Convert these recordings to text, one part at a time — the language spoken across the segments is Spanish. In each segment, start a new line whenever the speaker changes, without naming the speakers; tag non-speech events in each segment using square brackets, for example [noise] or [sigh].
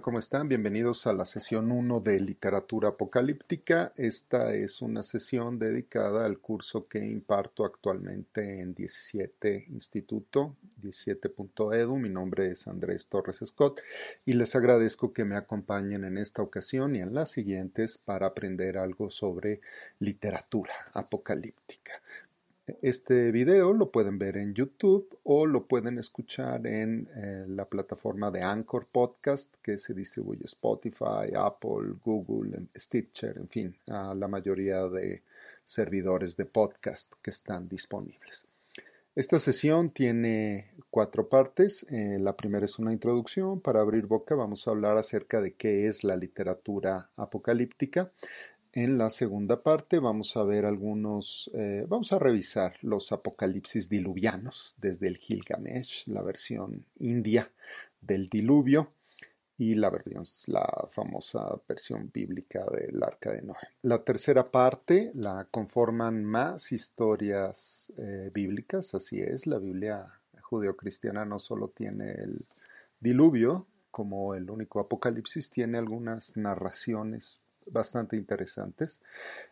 ¿Cómo están? Bienvenidos a la sesión 1 de Literatura Apocalíptica. Esta es una sesión dedicada al curso que imparto actualmente en 17 Instituto, 17.edu. Mi nombre es Andrés Torres Scott y les agradezco que me acompañen en esta ocasión y en las siguientes para aprender algo sobre literatura apocalíptica. Este video lo pueden ver en YouTube o lo pueden escuchar en eh, la plataforma de Anchor Podcast que se distribuye Spotify, Apple, Google, Stitcher, en fin, a la mayoría de servidores de podcast que están disponibles. Esta sesión tiene cuatro partes. Eh, la primera es una introducción. Para abrir boca vamos a hablar acerca de qué es la literatura apocalíptica. En la segunda parte vamos a ver algunos, eh, vamos a revisar los apocalipsis diluvianos desde el Gilgamesh, la versión india del diluvio y la, la famosa versión bíblica del Arca de Noé. La tercera parte la conforman más historias eh, bíblicas, así es, la Biblia judeocristiana no solo tiene el diluvio como el único apocalipsis, tiene algunas narraciones bastante interesantes.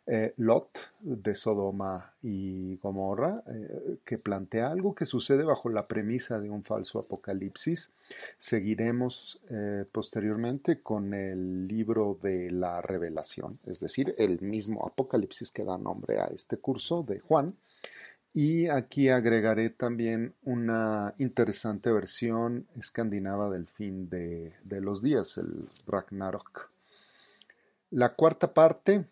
Eh, Lot de Sodoma y Gomorra, eh, que plantea algo que sucede bajo la premisa de un falso apocalipsis. Seguiremos eh, posteriormente con el libro de la revelación, es decir, el mismo apocalipsis que da nombre a este curso de Juan. Y aquí agregaré también una interesante versión escandinava del fin de, de los días, el Ragnarok. La cuarta parte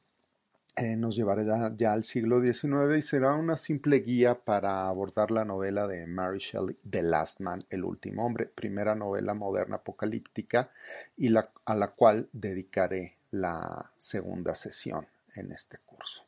eh, nos llevará ya al siglo XIX y será una simple guía para abordar la novela de Mary Shelley, The Last Man, El último hombre, primera novela moderna apocalíptica y a la cual dedicaré la segunda sesión en este curso.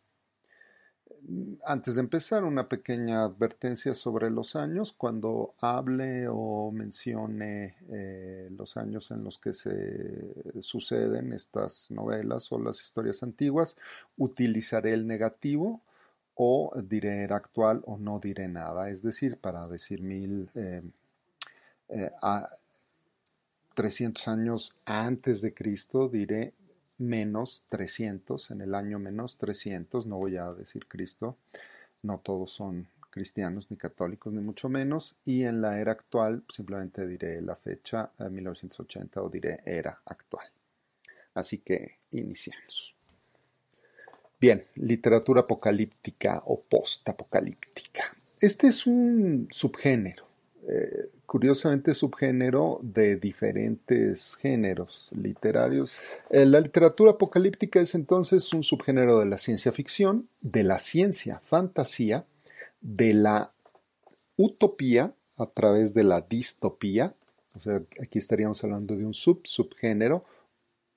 Antes de empezar, una pequeña advertencia sobre los años. Cuando hable o mencione eh, los años en los que se suceden estas novelas o las historias antiguas, utilizaré el negativo o diré era actual o no diré nada. Es decir, para decir mil eh, eh, a 300 años antes de Cristo, diré menos 300, en el año menos 300, no voy a decir Cristo, no todos son cristianos ni católicos ni mucho menos, y en la era actual simplemente diré la fecha 1980 o diré era actual. Así que iniciamos. Bien, literatura apocalíptica o post-apocalíptica. Este es un subgénero. Eh, curiosamente subgénero de diferentes géneros literarios. Eh, la literatura apocalíptica es entonces un subgénero de la ciencia ficción, de la ciencia fantasía, de la utopía a través de la distopía, o sea, aquí estaríamos hablando de un sub-subgénero,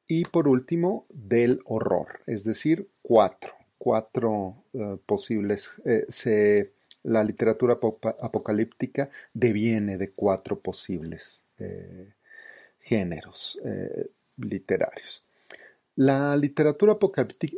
y por último del horror, es decir, cuatro, cuatro eh, posibles, se la literatura apocalíptica deviene de cuatro posibles eh, géneros eh, literarios. La literatura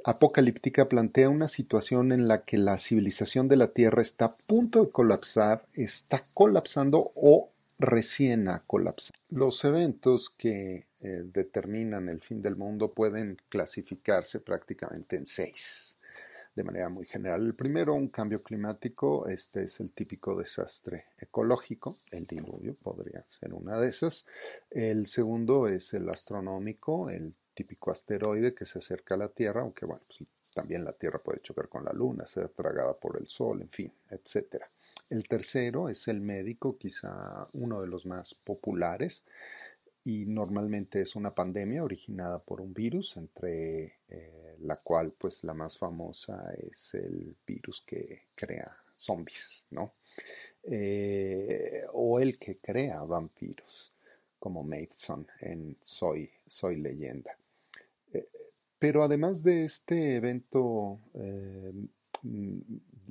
apocalíptica plantea una situación en la que la civilización de la Tierra está a punto de colapsar, está colapsando o recién ha colapsado. Los eventos que eh, determinan el fin del mundo pueden clasificarse prácticamente en seis de manera muy general. El primero, un cambio climático, este es el típico desastre ecológico, el diluvio podría ser una de esas. El segundo es el astronómico, el típico asteroide que se acerca a la Tierra, aunque bueno, pues, también la Tierra puede chocar con la Luna, ser tragada por el Sol, en fin, etc. El tercero es el médico, quizá uno de los más populares, y normalmente es una pandemia originada por un virus, entre eh, la cual pues la más famosa es el virus que crea zombies, ¿no? Eh, o el que crea vampiros, como Mason en Soy, Soy leyenda. Eh, pero además de este evento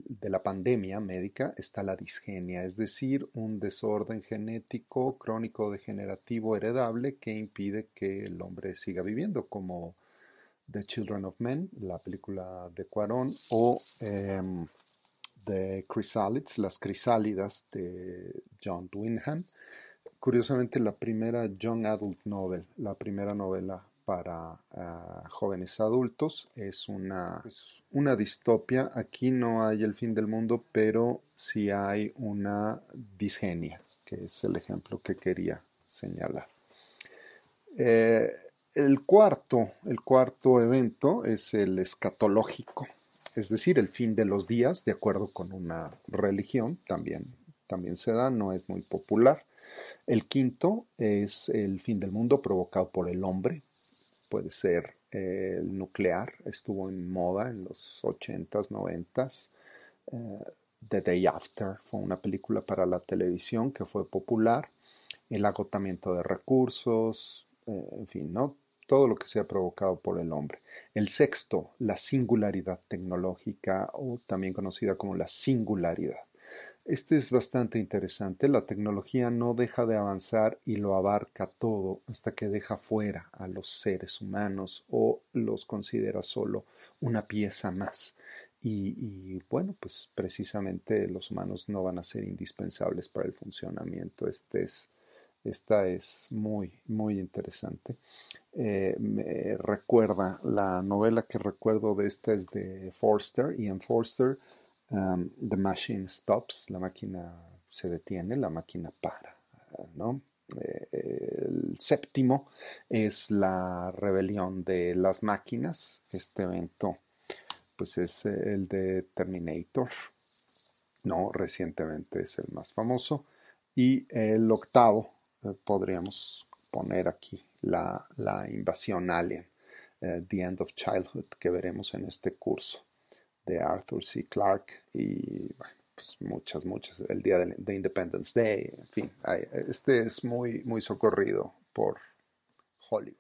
de la pandemia médica está la disgenia, es decir, un desorden genético crónico degenerativo heredable que impide que el hombre siga viviendo, como The Children of Men, la película de Cuarón, o em, The Chrysalids, las crisálidas de John Wyndham. curiosamente la primera Young Adult Novel, la primera novela para ah, jóvenes adultos. Es una, una distopia. Aquí no hay el fin del mundo, pero sí hay una disgenia, que es el ejemplo que quería señalar. Eh, el cuarto, el cuarto evento es el escatológico, es decir, el fin de los días, de acuerdo con una religión, también, también se da, no es muy popular. El quinto es el fin del mundo provocado por el hombre, puede ser eh, el nuclear, estuvo en moda en los 80s, 90s. Eh, The Day After fue una película para la televisión que fue popular. El agotamiento de recursos, eh, en fin, ¿no? Todo lo que sea provocado por el hombre. El sexto, la singularidad tecnológica o también conocida como la singularidad. Este es bastante interesante. La tecnología no deja de avanzar y lo abarca todo hasta que deja fuera a los seres humanos o los considera solo una pieza más. Y, bueno, pues precisamente los humanos no van a ser indispensables para el funcionamiento. Este es, esta es muy, muy interesante. Eh, me recuerda, la novela que recuerdo de esta es de Forster, Ian Forster, The machine stops, la máquina se detiene, la máquina para, ¿no? Eh, el séptimo es la rebelión de las máquinas. Este evento, pues es el de Terminator. No, recientemente es el más famoso. Y el octavo, eh, podríamos poner aquí la, invasión alien, eh, The End of Childhood, que veremos en este curso de Arthur C. Clarke y pues muchas, muchas, el día de, Independence Day, en fin, este es muy, muy socorrido por Hollywood.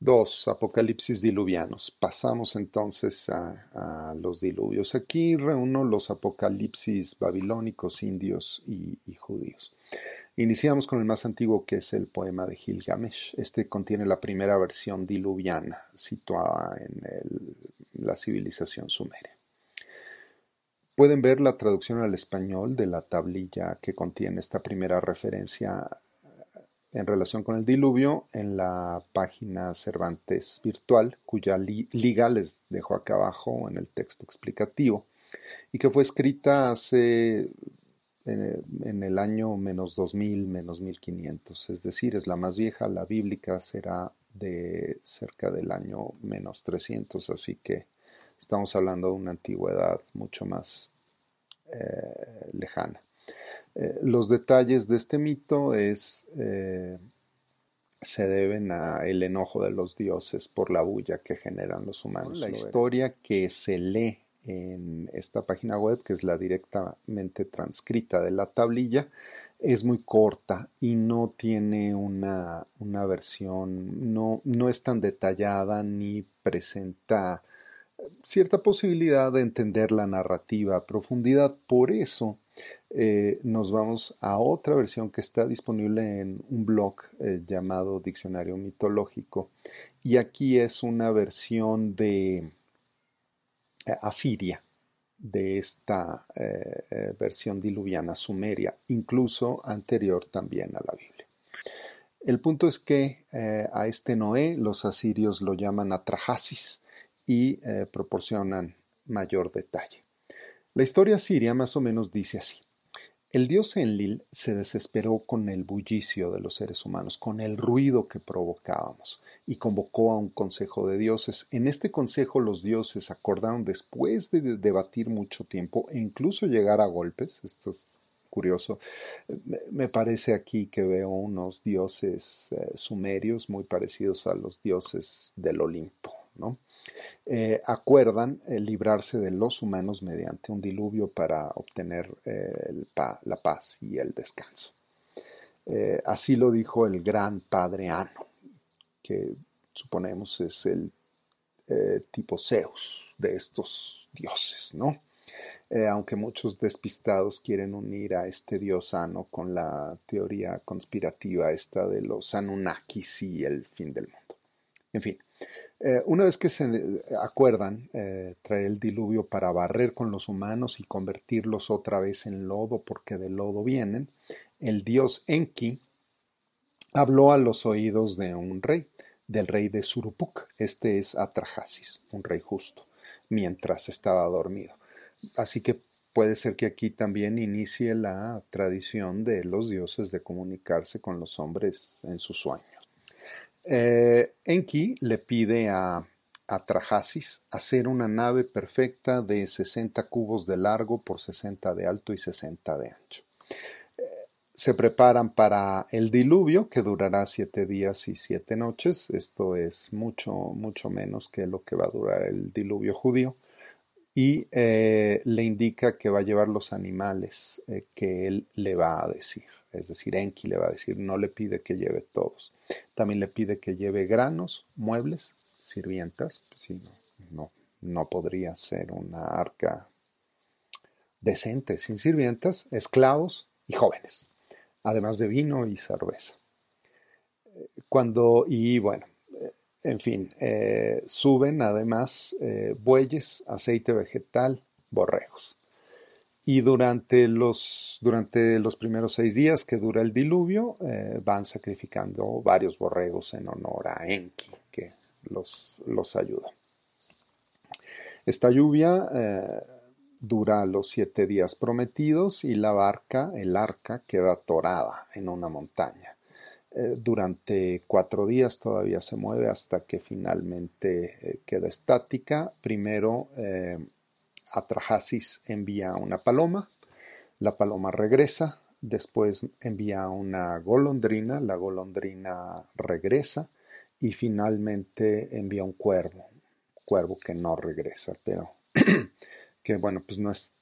Dos, apocalipsis diluvianos. Pasamos entonces a, los diluvios. Aquí reúno los apocalipsis babilónicos, indios y, judíos. Iniciamos con el más antiguo que es el poema de Gilgamesh. Este contiene la primera versión diluviana situada en el la civilización sumeria. Pueden ver la traducción al español de la tablilla que contiene esta primera referencia en relación con el diluvio en la página Cervantes virtual, cuya liga les dejo acá abajo en el texto explicativo, y que fue escrita hace en el año menos 2000, menos 1500, es decir, es la más vieja, la bíblica será de cerca del año menos 300, así que estamos hablando de una antigüedad mucho más eh, lejana. Eh, los detalles de este mito es eh, se deben a el enojo de los dioses por la bulla que generan los humanos. La historia que se lee en esta página web, que es la directamente transcrita de la tablilla, es muy corta y no tiene una, una versión, no, no es tan detallada ni presenta cierta posibilidad de entender la narrativa a profundidad. Por eso eh, nos vamos a otra versión que está disponible en un blog eh, llamado Diccionario Mitológico. Y aquí es una versión de eh, Asiria, de esta versión diluviana sumeria, incluso anterior también a la Biblia. El punto es que a este Noé los asirios lo llaman Atrahasis, y eh, proporcionan mayor detalle. La historia siria más o menos dice así. El dios Enlil se desesperó con el bullicio de los seres humanos, con el ruido que provocábamos, y convocó a un consejo de dioses. En este consejo los dioses acordaron después de debatir mucho tiempo e incluso llegar a golpes. Esto es curioso. Me parece aquí que veo unos dioses eh, sumerios muy parecidos a los dioses del Olimpo, Eh, acuerdan eh, librarse de los humanos mediante un diluvio para obtener eh, la paz y el descanso. así lo dijo el gran padre Ano, que suponemos es el tipo Zeus de estos dioses, ¿no? aunque muchos despistados quieren unir a este dios Ano con la teoría conspirativa esta de los Anunnakis y el fin del mundo. En fin, eh, una vez que se acuerdan eh, traer el diluvio para barrer con los humanos y convertirlos otra vez en lodo porque de lodo vienen, el dios Enki habló a los oídos de un rey, del rey de Surupuk. Este es Atrahasis, un rey justo, mientras estaba dormido. Así que puede ser que aquí también inicie la tradición de los dioses de comunicarse con los hombres en sus sueños. Eh, Enki le pide a Atrahasis hacer una nave perfecta de 60 cubos de largo por 60 de alto y 60 de ancho. Eh, se preparan para el diluvio que durará siete días y siete noches. Esto es mucho, mucho menos que lo que va a durar el diluvio judío. Y eh, le indica que va a llevar los animales que él le va a decir. Es decir, Enki le va a decir, no le pide que lleve todos. También le pide que lleve granos, muebles, sirvientas, pues no, no, podría ser una arca decente sin sirvientas, esclavos y jóvenes, además de vino y cerveza. Cuando, y bueno, en fin, eh, suben además eh, bueyes, aceite vegetal, borregos. Y durante los, durante los primeros seis días que dura el diluvio, eh, van sacrificando varios borregos en honor a Enki, que los, los ayuda. Esta lluvia eh, dura los siete días prometidos y la barca, el arca, queda atorada en una montaña. Eh, durante cuatro días todavía se mueve hasta que finalmente queda estática. Primero, Atrahasis envía una paloma, la paloma regresa, después envía una golondrina, la golondrina regresa, y finalmente envía un cuervo, cuervo que no regresa, pero [clears throat] que bueno, pues no es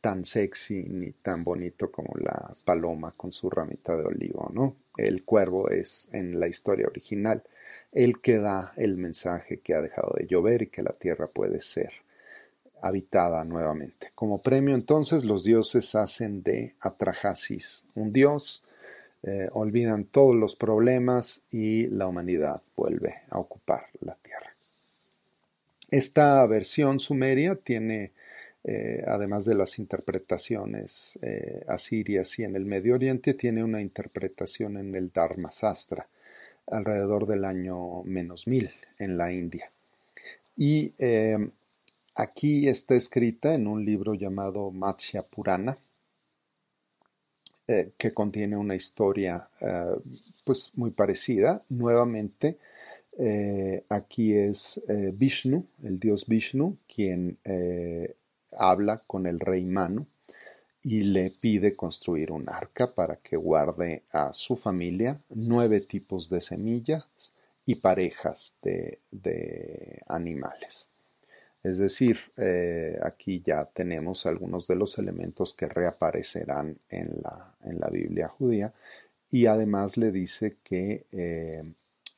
tan sexy ni tan bonito como la paloma con su ramita de olivo, ¿no? El cuervo es en la historia original el que da el mensaje que ha dejado de llover y que la tierra puede ser habitada nuevamente. Como premio entonces los dioses hacen de Atrahasis un dios, eh, olvidan todos los problemas y la humanidad vuelve a ocupar la tierra. Esta versión sumeria tiene, eh, además de las interpretaciones eh, asirias y en el Medio Oriente, tiene una interpretación en el Dharma Sastra, alrededor del año menos mil en la India. Y aquí está escrita en un libro llamado Matsya Purana, eh, que contiene una historia eh, pues muy parecida. Nuevamente, eh, aquí es Vishnu, el dios Vishnu, quien habla con el rey Manu y le pide construir un arca para que guarde a su familia nueve tipos de semillas y parejas de animales. Es decir, eh, aquí ya tenemos algunos de los elementos que reaparecerán en la, en la Biblia judía. Y además le dice que eh,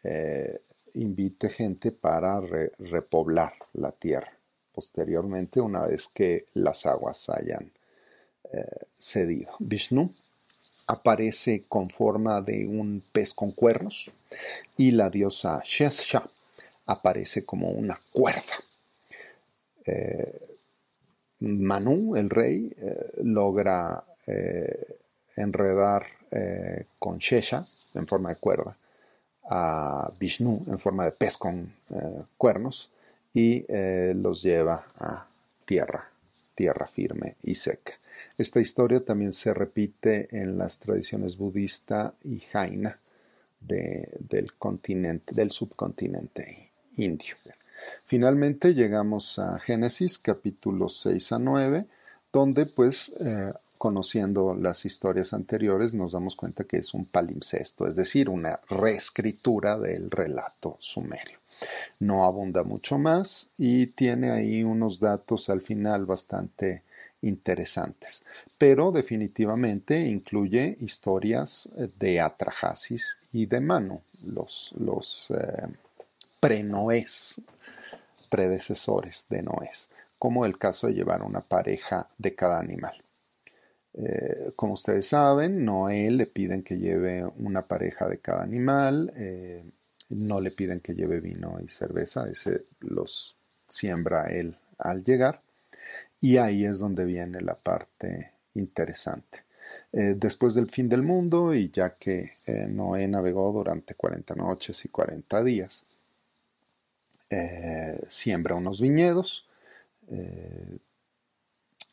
eh, invite gente para repoblar la tierra. Posteriormente una vez que las aguas hayan cedido. Vishnu aparece con forma de un pez con cuernos y la diosa Shesha aparece como una cuerda eh, Manu, el rey, eh, logra eh, enredar con Shesha en forma de cuerda a Vishnu en forma de pez con cuernos y los lleva a tierra, tierra firme y seca. Esta historia también se repite en las tradiciones budista y jaina del continente, del subcontinente indio. Finalmente llegamos a Génesis capítulos 6 a 9, donde pues eh, conociendo las historias anteriores nos damos cuenta que es un palimpsesto, es decir, una reescritura del relato sumerio. No abunda mucho más y tiene ahí unos datos al final bastante interesantes, pero definitivamente incluye historias de Atrahasis y de Manu, los, los eh, prenoes predecesores de Noé, como el caso de llevar una pareja de cada animal. Eh, como ustedes saben, Noé le piden que lleve una pareja de cada animal, eh, no le piden que lleve vino y cerveza, ese los siembra él al llegar, y ahí es donde viene la parte interesante. Eh, después del fin del mundo, y ya que Noé navegó durante 40 noches y 40 días, siembra unos viñedos.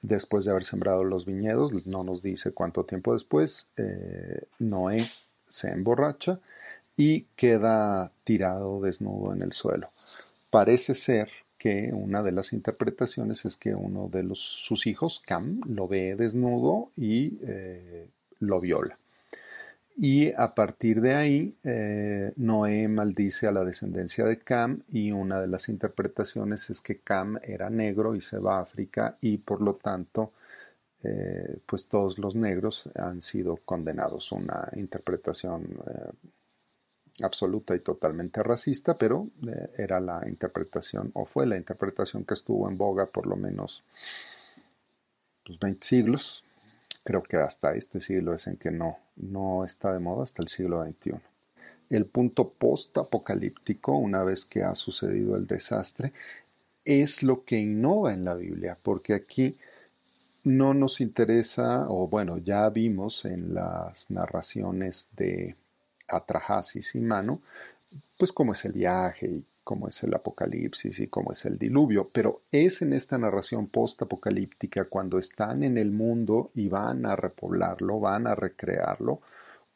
después de haber sembrado los viñedos, no nos dice cuánto tiempo después, Noé se emborracha y queda tirado desnudo en el suelo. Parece ser que una de las interpretaciones es que uno de sus hijos, Cam, lo ve desnudo y eh, lo viola. Y a partir de ahí, eh, Noé maldice a la descendencia de Cam y una de las interpretaciones es que Cam era negro y se va a África y por lo tanto, eh, pues todos los negros han sido condenados. Una interpretación absoluta y totalmente racista, pero eh, era la interpretación, o fue la interpretación que estuvo en boga por lo menos pues, 20 siglos. Creo que hasta este siglo es en que no, no está de moda, hasta el siglo XXI. El punto post-apocalíptico, una vez que ha sucedido el desastre, es lo que innova en la Biblia, porque aquí no nos interesa, o bueno, ya vimos en las narraciones de Atrahasis y Mano, pues cómo es el viaje y cómo es el apocalipsis y cómo es el diluvio, pero es en esta narración post-apocalíptica cuando están en el mundo y van a repoblarlo, van a recrearlo,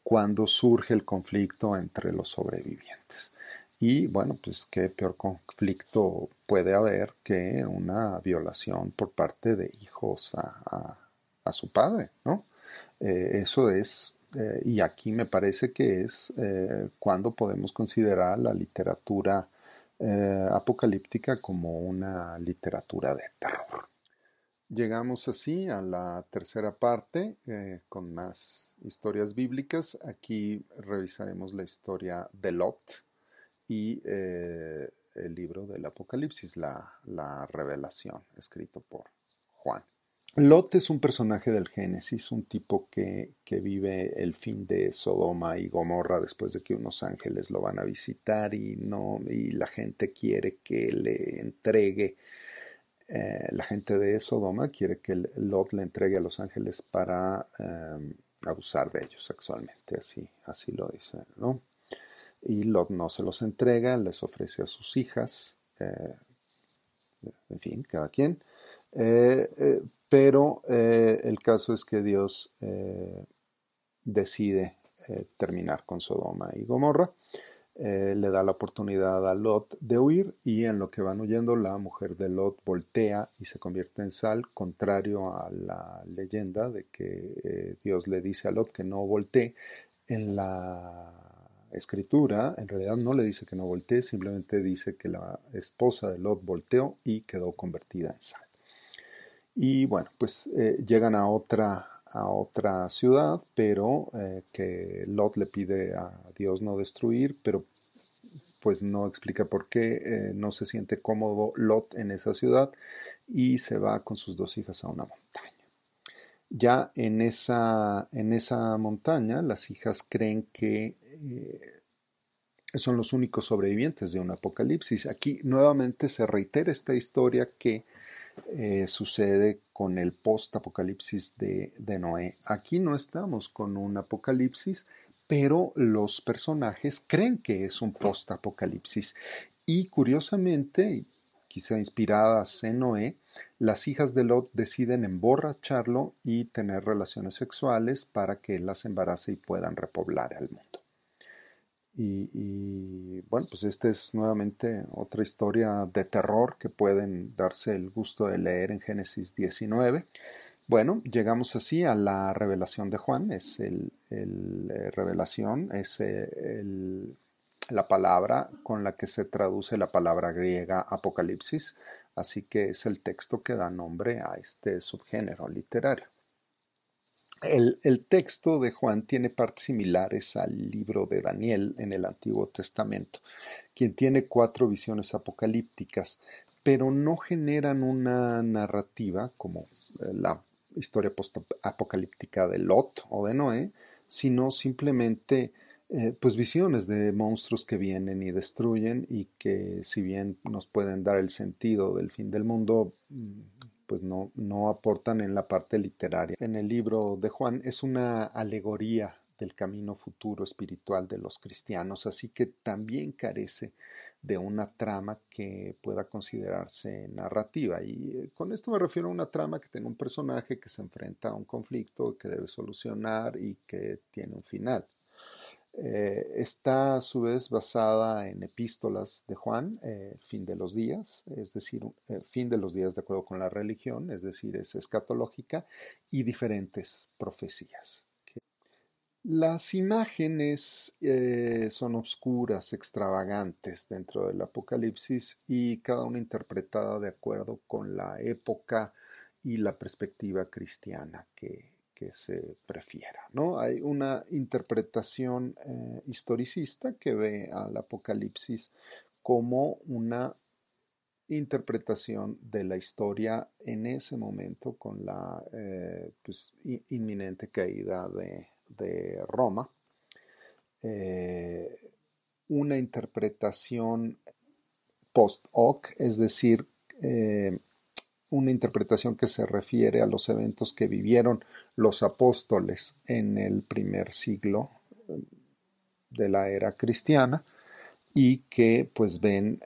cuando surge el conflicto entre los sobrevivientes. Y bueno, pues qué peor conflicto puede haber que una violación por parte de hijos a, su padre, ¿no? Eh, eso es eh, y aquí me parece que es eh, cuando podemos considerar la literatura eh, apocalíptica como una literatura de terror. Llegamos así a la tercera parte con más historias bíblicas. Aquí revisaremos la historia de Lot y el libro del Apocalipsis, la revelación, escrito por Juan. Lot es un personaje del Génesis, un tipo que, vive el fin de Sodoma y Gomorra después de que unos ángeles lo van a visitar y no y la gente quiere que le entregue eh, la gente de Sodoma quiere que Lot le entregue a los ángeles para em, abusar de ellos sexualmente, así, así lo dice, ¿no? Y Lot no se los entrega, les ofrece a sus hijas, eh, en fin, cada quien. Eh, pero eh, el caso es que Dios eh, decide eh, terminar con Sodoma y Gomorra. le da la oportunidad a Lot de huir y en lo que van huyendo la mujer de Lot voltea y se convierte en sal, contrario a la leyenda de que Dios le dice a Lot que no voltee. En la escritura, en realidad no le dice que no voltee, simplemente dice que la esposa de Lot volteó y quedó convertida en sal. Y bueno, pues eh, llegan a otra, a otra ciudad, pero eh, que Lot le pide a Dios no destruir, pero pues no explica por qué eh, no se siente cómodo Lot en esa ciudad y se va con sus dos hijas a una montaña. Ya en esa, en esa montaña las hijas creen que son los únicos sobrevivientes de un apocalipsis. Aquí nuevamente se reitera esta historia que eh, sucede con el post-apocalipsis de, Noé. Aquí no estamos con un apocalipsis, pero los personajes creen que es un post-apocalipsis. Y curiosamente, quizá inspiradas en Noé, las hijas de Lot deciden emborracharlo y tener relaciones sexuales para que las embarace y puedan repoblar al mundo. Y, bueno, pues esta es nuevamente otra historia de terror que pueden darse el gusto de leer en Génesis 19. Bueno, llegamos así a la revelación de Juan, es el, eh, revelación, es eh, la palabra con la que se traduce la palabra griega apocalipsis, así que es el texto que da nombre a este subgénero literario. El, texto de Juan tiene partes similares al libro de Daniel en el Antiguo Testamento, quien tiene cuatro visiones apocalípticas, pero no generan una narrativa como eh, la historia post-apocalíptica de Lot o de Noé, sino simplemente eh, pues visiones de monstruos que vienen y destruyen y que si bien nos pueden dar el sentido del fin del mundo, pues no, no aportan en la parte literaria. En el libro de Juan es una alegoría del camino futuro espiritual de los cristianos, así que también carece de una trama que pueda considerarse narrativa. Y eh, con esto me refiero a una trama que tenga un personaje que se enfrenta a un conflicto que debe solucionar y que tiene un final. Eh, está a su vez basada en epístolas de Juan, eh, fin de los días, es decir, fin de los días de acuerdo con la religión, es decir, es escatológica, y diferentes profecías. Las imágenes eh, son oscuras, extravagantes dentro del Apocalipsis y cada una interpretada de acuerdo con la época y la perspectiva cristiana que, se prefiera. ¿no? Hay una interpretación eh, historicista que ve al Apocalipsis como una interpretación de la historia en ese momento con la eh, pues, inminente caída de, Roma, eh, una interpretación post hoc, es decir, una interpretación que se refiere a los eventos que vivieron los apóstoles en el primer siglo eh, de la era cristiana y que pues ven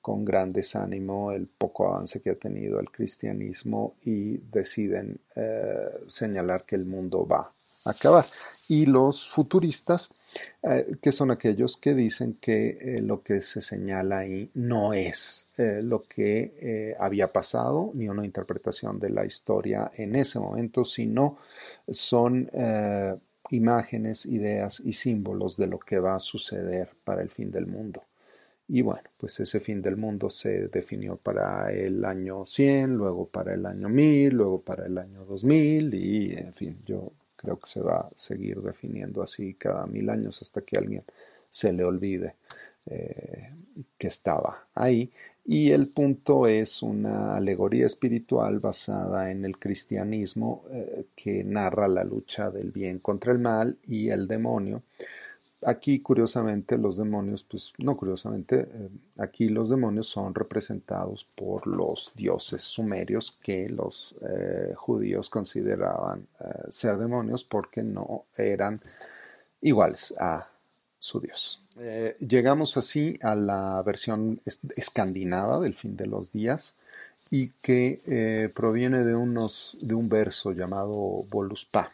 con gran desánimo el poco avance que ha tenido el cristianismo y deciden señalar que el mundo va acabar. Y los futuristas, eh, que son aquellos que dicen que eh, lo que se señala ahí no es eh, lo que había pasado, ni una interpretación de la historia en ese momento, sino son imágenes, ideas y símbolos de lo que va a suceder para el fin del mundo. Y bueno, pues ese fin del mundo se definió para el año 100, luego para el año 1000, luego para el año 2000 y en fin, yo Creo que se va a seguir definiendo así cada mil años hasta que alguien se le olvide eh, que estaba ahí. Y el punto es una alegoría espiritual basada en el cristianismo eh, que narra la lucha del bien contra el mal y el demonio Aquí, curiosamente, los demonios, pues no curiosamente, eh, aquí los demonios son representados por los dioses sumerios que los eh, judíos consideraban eh, ser demonios porque no eran iguales a su dios. llegamos así a la versión escandinava del fin de los días y que proviene de, unos, de un verso llamado Voluspa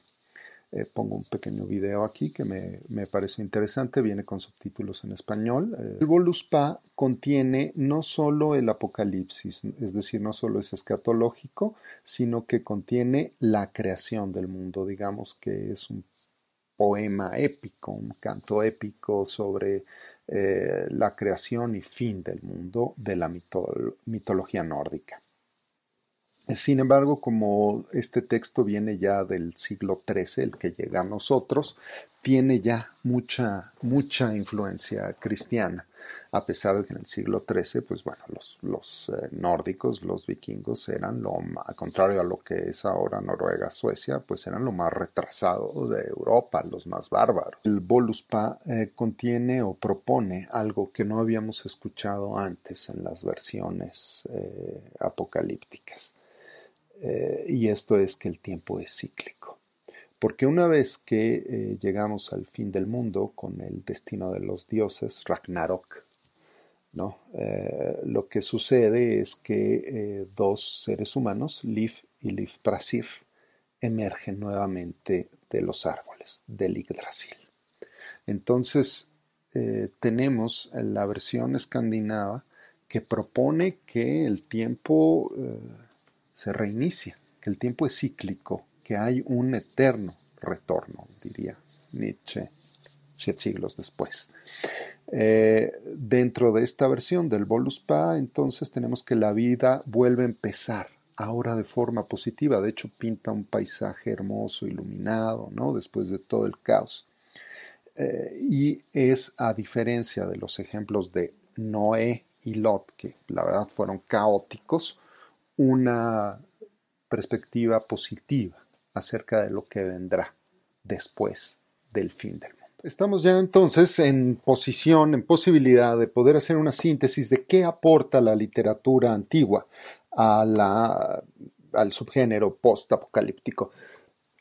eh, pongo un pequeño video aquí que me, me, parece interesante, viene con subtítulos en español. Eh, el Voluspa contiene no solo el Apocalipsis, es decir, no solo es escatológico, sino que contiene la creación del mundo, digamos que es un poema épico, un canto épico sobre eh, la creación y fin del mundo de la mitología nórdica. Sin embargo, como este texto viene ya del siglo XIII, el que llega a nosotros, tiene ya mucha, mucha influencia cristiana, a pesar de que en el siglo XIII, pues bueno, los, los eh, nórdicos, los vikingos eran lo, al contrario a lo que es ahora Noruega, Suecia, pues eran lo más retrasado de Europa, los más bárbaros. El Voluspa eh, contiene o propone algo que no habíamos escuchado antes en las versiones eh, apocalípticas eh, y esto es que el tiempo es cíclico. Porque una vez que eh, llegamos al fin del mundo con el destino de los dioses, Ragnarok, ¿no? Eh, lo que sucede es que dos seres humanos, Liv y Liv Prasir, emergen nuevamente de los árboles del Yggdrasil. Entonces, tenemos la versión escandinava que propone que el tiempo se reinicia, que el tiempo es cíclico, que hay un eterno retorno, diría Nietzsche, siete siglos después. Eh, dentro de esta versión del Voluspa, entonces tenemos que la vida vuelve a empezar, ahora de forma positiva. De hecho, pinta un paisaje hermoso, iluminado, ¿no? Después de todo el caos. Eh, y es a diferencia de los ejemplos de Noé y Lot, que la verdad fueron caóticos, una perspectiva positiva acerca de lo que vendrá después del fin del mundo. Estamos ya entonces en posición, en posibilidad de poder hacer una síntesis de qué aporta la literatura antigua al subgénero post-apocalíptico.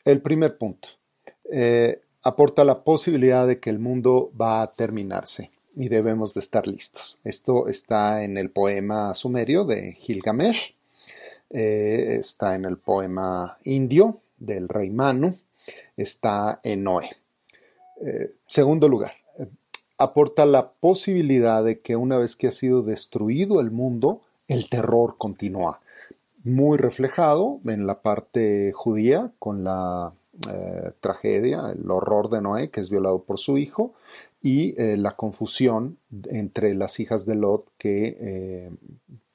El primer punto, eh, aporta la posibilidad de que el mundo va a terminarse y debemos de estar listos. Esto está en el poema sumerio de Gilgamesh, eh, está en el poema indio del rey Manu, está en Noé. Eh, segundo lugar, aporta la posibilidad de que una vez que ha sido destruido el mundo, el terror continúa. Muy reflejado en la parte judía con la eh, tragedia, el horror de Noé, que es violado por su hijo, y la confusión entre las hijas de Lot que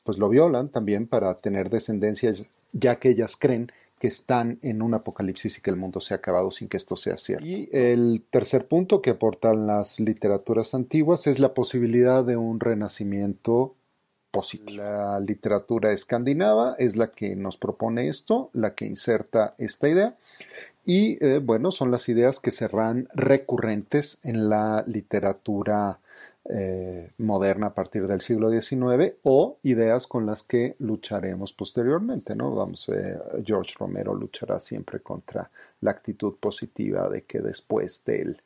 pues lo violan también para tener descendencias, ya que ellas creen que están en un apocalipsis y que el mundo se ha acabado sin que esto sea cierto. Y el tercer punto que aportan las literaturas antiguas es la posibilidad de un renacimiento positivo. La literatura escandinava es la que nos propone esto, la que inserta esta idea y eh, bueno, son las ideas que serán recurrentes en la literatura eh, moderna a partir del siglo XIX o ideas con las que lucharemos posteriormente, ¿no? Vamos, eh, George Romero luchará siempre contra la actitud positiva de que después del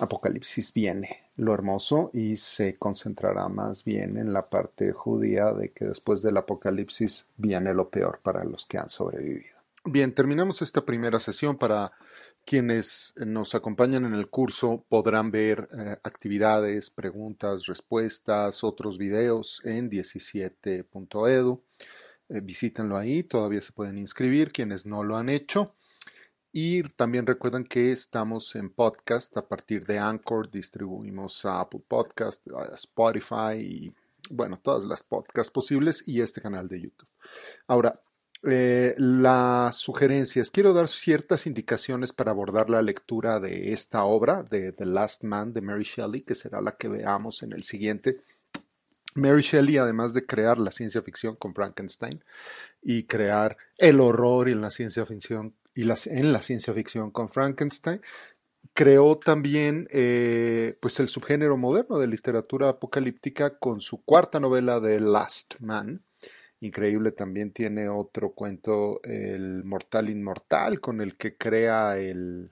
apocalipsis viene lo hermoso y se concentrará más bien en la parte judía de que después del apocalipsis viene lo peor para los que han sobrevivido. Bien, terminamos esta primera sesión. Para quienes nos acompañan en el curso podrán ver eh, actividades, preguntas, respuestas, otros videos en 17.edu. Eh, visítenlo ahí, todavía se pueden inscribir quienes no lo han hecho. Y también recuerden que estamos en podcast a partir de Anchor, distribuimos a Apple Podcast, a Spotify y bueno, todas las podcasts posibles y este canal de YouTube. Ahora, eh, las sugerencias. Quiero dar ciertas indicaciones para abordar la lectura de esta obra, de The Last Man, de Mary Shelley, que será la que veamos en el siguiente. Mary Shelley, además de crear la ciencia ficción con Frankenstein y crear el horror en la ciencia ficción y en la ciencia ficción con Frankenstein, creó también eh, pues el subgénero moderno de literatura apocalíptica con su cuarta novela The Last Man, Increíble también tiene otro cuento, El Mortal Inmortal, con el que crea el,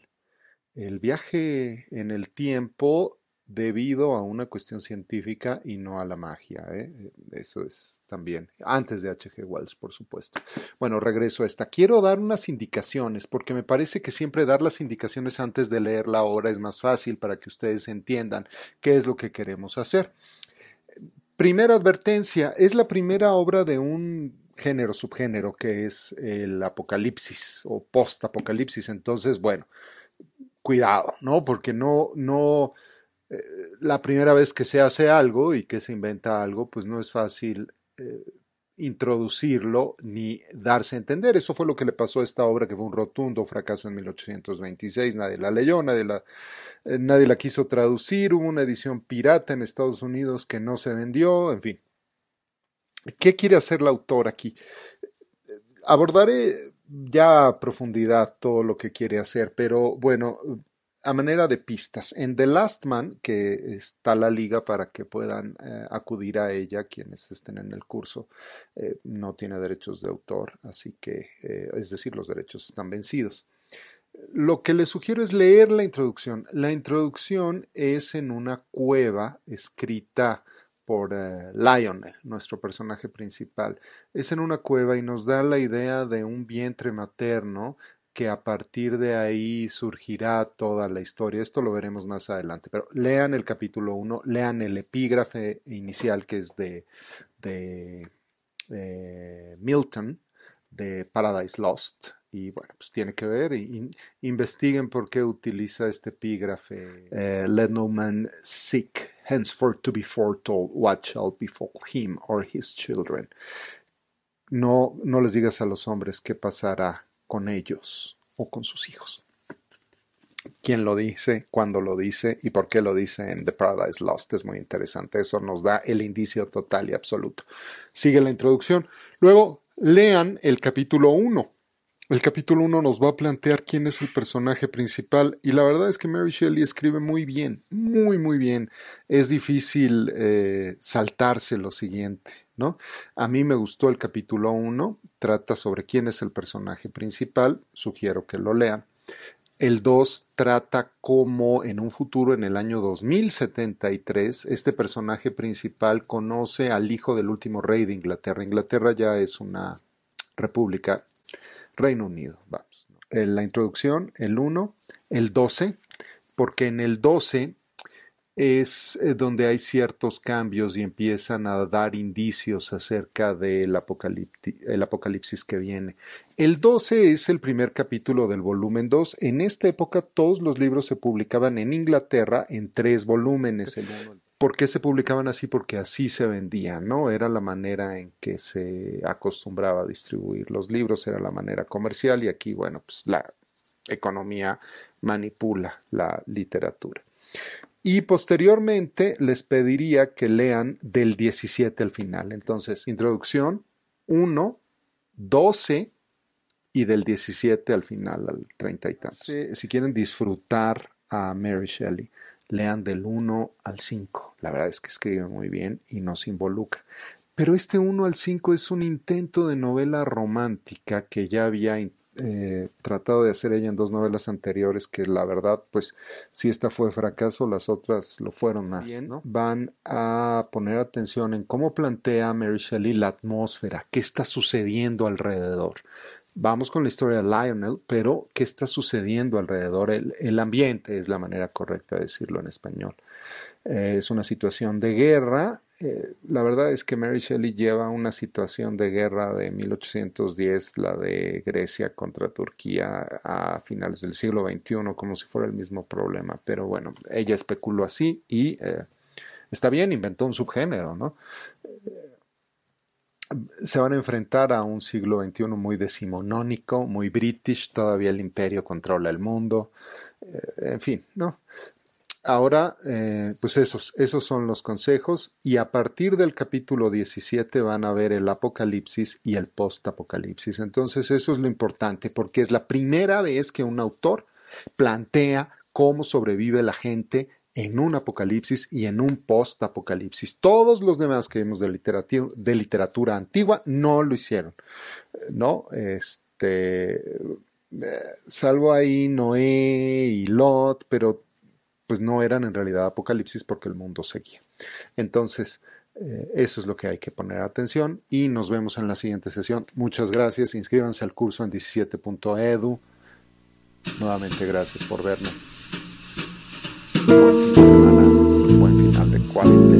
el viaje en el tiempo debido a una cuestión científica y no a la magia. ¿eh? Eso es también, antes de H.G. Wells, por supuesto. Bueno, regreso a esta. Quiero dar unas indicaciones, porque me parece que siempre dar las indicaciones antes de leer la obra es más fácil para que ustedes entiendan qué es lo que queremos hacer. Primera advertencia, es la primera obra de un género, subgénero, que es el apocalipsis o post-apocalipsis. Entonces, bueno, cuidado, ¿no? Porque no, no, eh, la primera vez que se hace algo y que se inventa algo, pues no es fácil eh, introducirlo ni darse a entender. Eso fue lo que le pasó a esta obra, que fue un rotundo fracaso en 1826. Nadie la leyó, nadie la, eh, nadie la quiso traducir. Hubo una edición pirata en Estados Unidos que no se vendió, en fin. ¿Qué quiere hacer la autor aquí? Abordaré ya a profundidad todo lo que quiere hacer, pero bueno, a manera de pistas. En The Last Man, que está la liga para que puedan eh, acudir a ella quienes estén en el curso, eh, no tiene derechos de autor, así que, es decir, los derechos están vencidos. Lo que les sugiero es leer la introducción. La introducción es en una cueva escrita por Lionel, nuestro personaje principal. Es en una cueva y nos da la idea de un vientre materno que a partir de ahí surgirá toda la historia. Esto lo veremos más adelante. Pero lean el capítulo 1, lean el epígrafe inicial que es de, de eh, Milton, de Paradise Lost. Y bueno, pues tiene que ver. Investiguen por qué utiliza este epígrafe. Eh, Let no man seek henceforth to be foretold what shall befall him or his children. No, no les digas a los hombres qué pasará con ellos o con sus hijos. ¿Quién lo dice? ¿Cuándo lo dice? ¿Y por qué lo dice en The Paradise Lost? Es muy interesante. Eso nos da el indicio total y absoluto. Sigue la introducción. Luego, lean el capítulo 1. El capítulo 1 nos va a plantear quién es el personaje principal y la verdad es que Mary Shelley escribe muy bien, muy muy bien. Es difícil eh, saltarse lo siguiente ¿no? A mí me gustó el capítulo 1, trata sobre quién es el personaje principal, sugiero que lo lean. El 2 trata cómo en un futuro, en el año 2073, este personaje principal conoce al hijo del último rey de Inglaterra. Inglaterra ya es una república, Reino Unido, vamos. En la introducción, el 1, el 12, porque en el 12 es eh, donde hay ciertos cambios y empiezan a dar indicios acerca del apocalipsis que viene. El 12 es el primer capítulo del volumen 2. En esta época todos los libros se publicaban en Inglaterra en tres volúmenes. ¿Por qué se publicaban así? Porque así se vendían, ¿no? Era la manera en que se acostumbraba a distribuir los libros, era la manera comercial y aquí, bueno, pues la economía manipula la literatura. Y posteriormente les pediría que lean del 17 al final. Entonces, introducción 1, 12 y del 17 al final, al 30 y tantos. Si, quieren disfrutar a Mary Shelley, lean del 1 al 5. La verdad es que escribe muy bien y nos involucra. Pero este 1 al 5 es un intento de novela romántica que ya había eh, tratado de hacer ella en dos novelas anteriores que la verdad, pues si esta fue fracaso, las otras lo fueron más. Van a poner atención en cómo plantea Mary Shelley la atmósfera, qué está sucediendo alrededor. Vamos con la historia de Lionel, pero ¿qué está sucediendo alrededor? el ambiente es la manera correcta de decirlo en español. Eh, es una situación de guerra. Eh, la verdad es que Mary Shelley lleva una situación de guerra de 1810, la de Grecia contra Turquía a finales del siglo XXI, como si fuera el mismo problema. Pero bueno, ella especuló así y eh, está bien, inventó un subgénero, ¿no? Se van a enfrentar a un siglo XXI muy decimonónico, muy british, todavía el imperio controla el mundo, en fin, ¿no? Ahora, eh, pues esos, esos son los consejos y a partir del capítulo 17 van a ver el apocalipsis y el post-apocalipsis. Entonces eso es lo importante porque es la primera vez que un autor plantea cómo sobrevive la gente en un apocalipsis y en un post-apocalipsis. Todos los demás que vimos de literatura, de literatura antigua no lo hicieron. ¿No? Este, eh, salvo ahí Noé y Lot, pero pues no eran en realidad apocalipsis porque el mundo seguía. Entonces, eh, eso es lo que hay que poner atención y nos vemos en la siguiente sesión. Muchas gracias, inscríbanse al curso en 17.edu. Nuevamente gracias por buena semana, un buen final de cuarentena.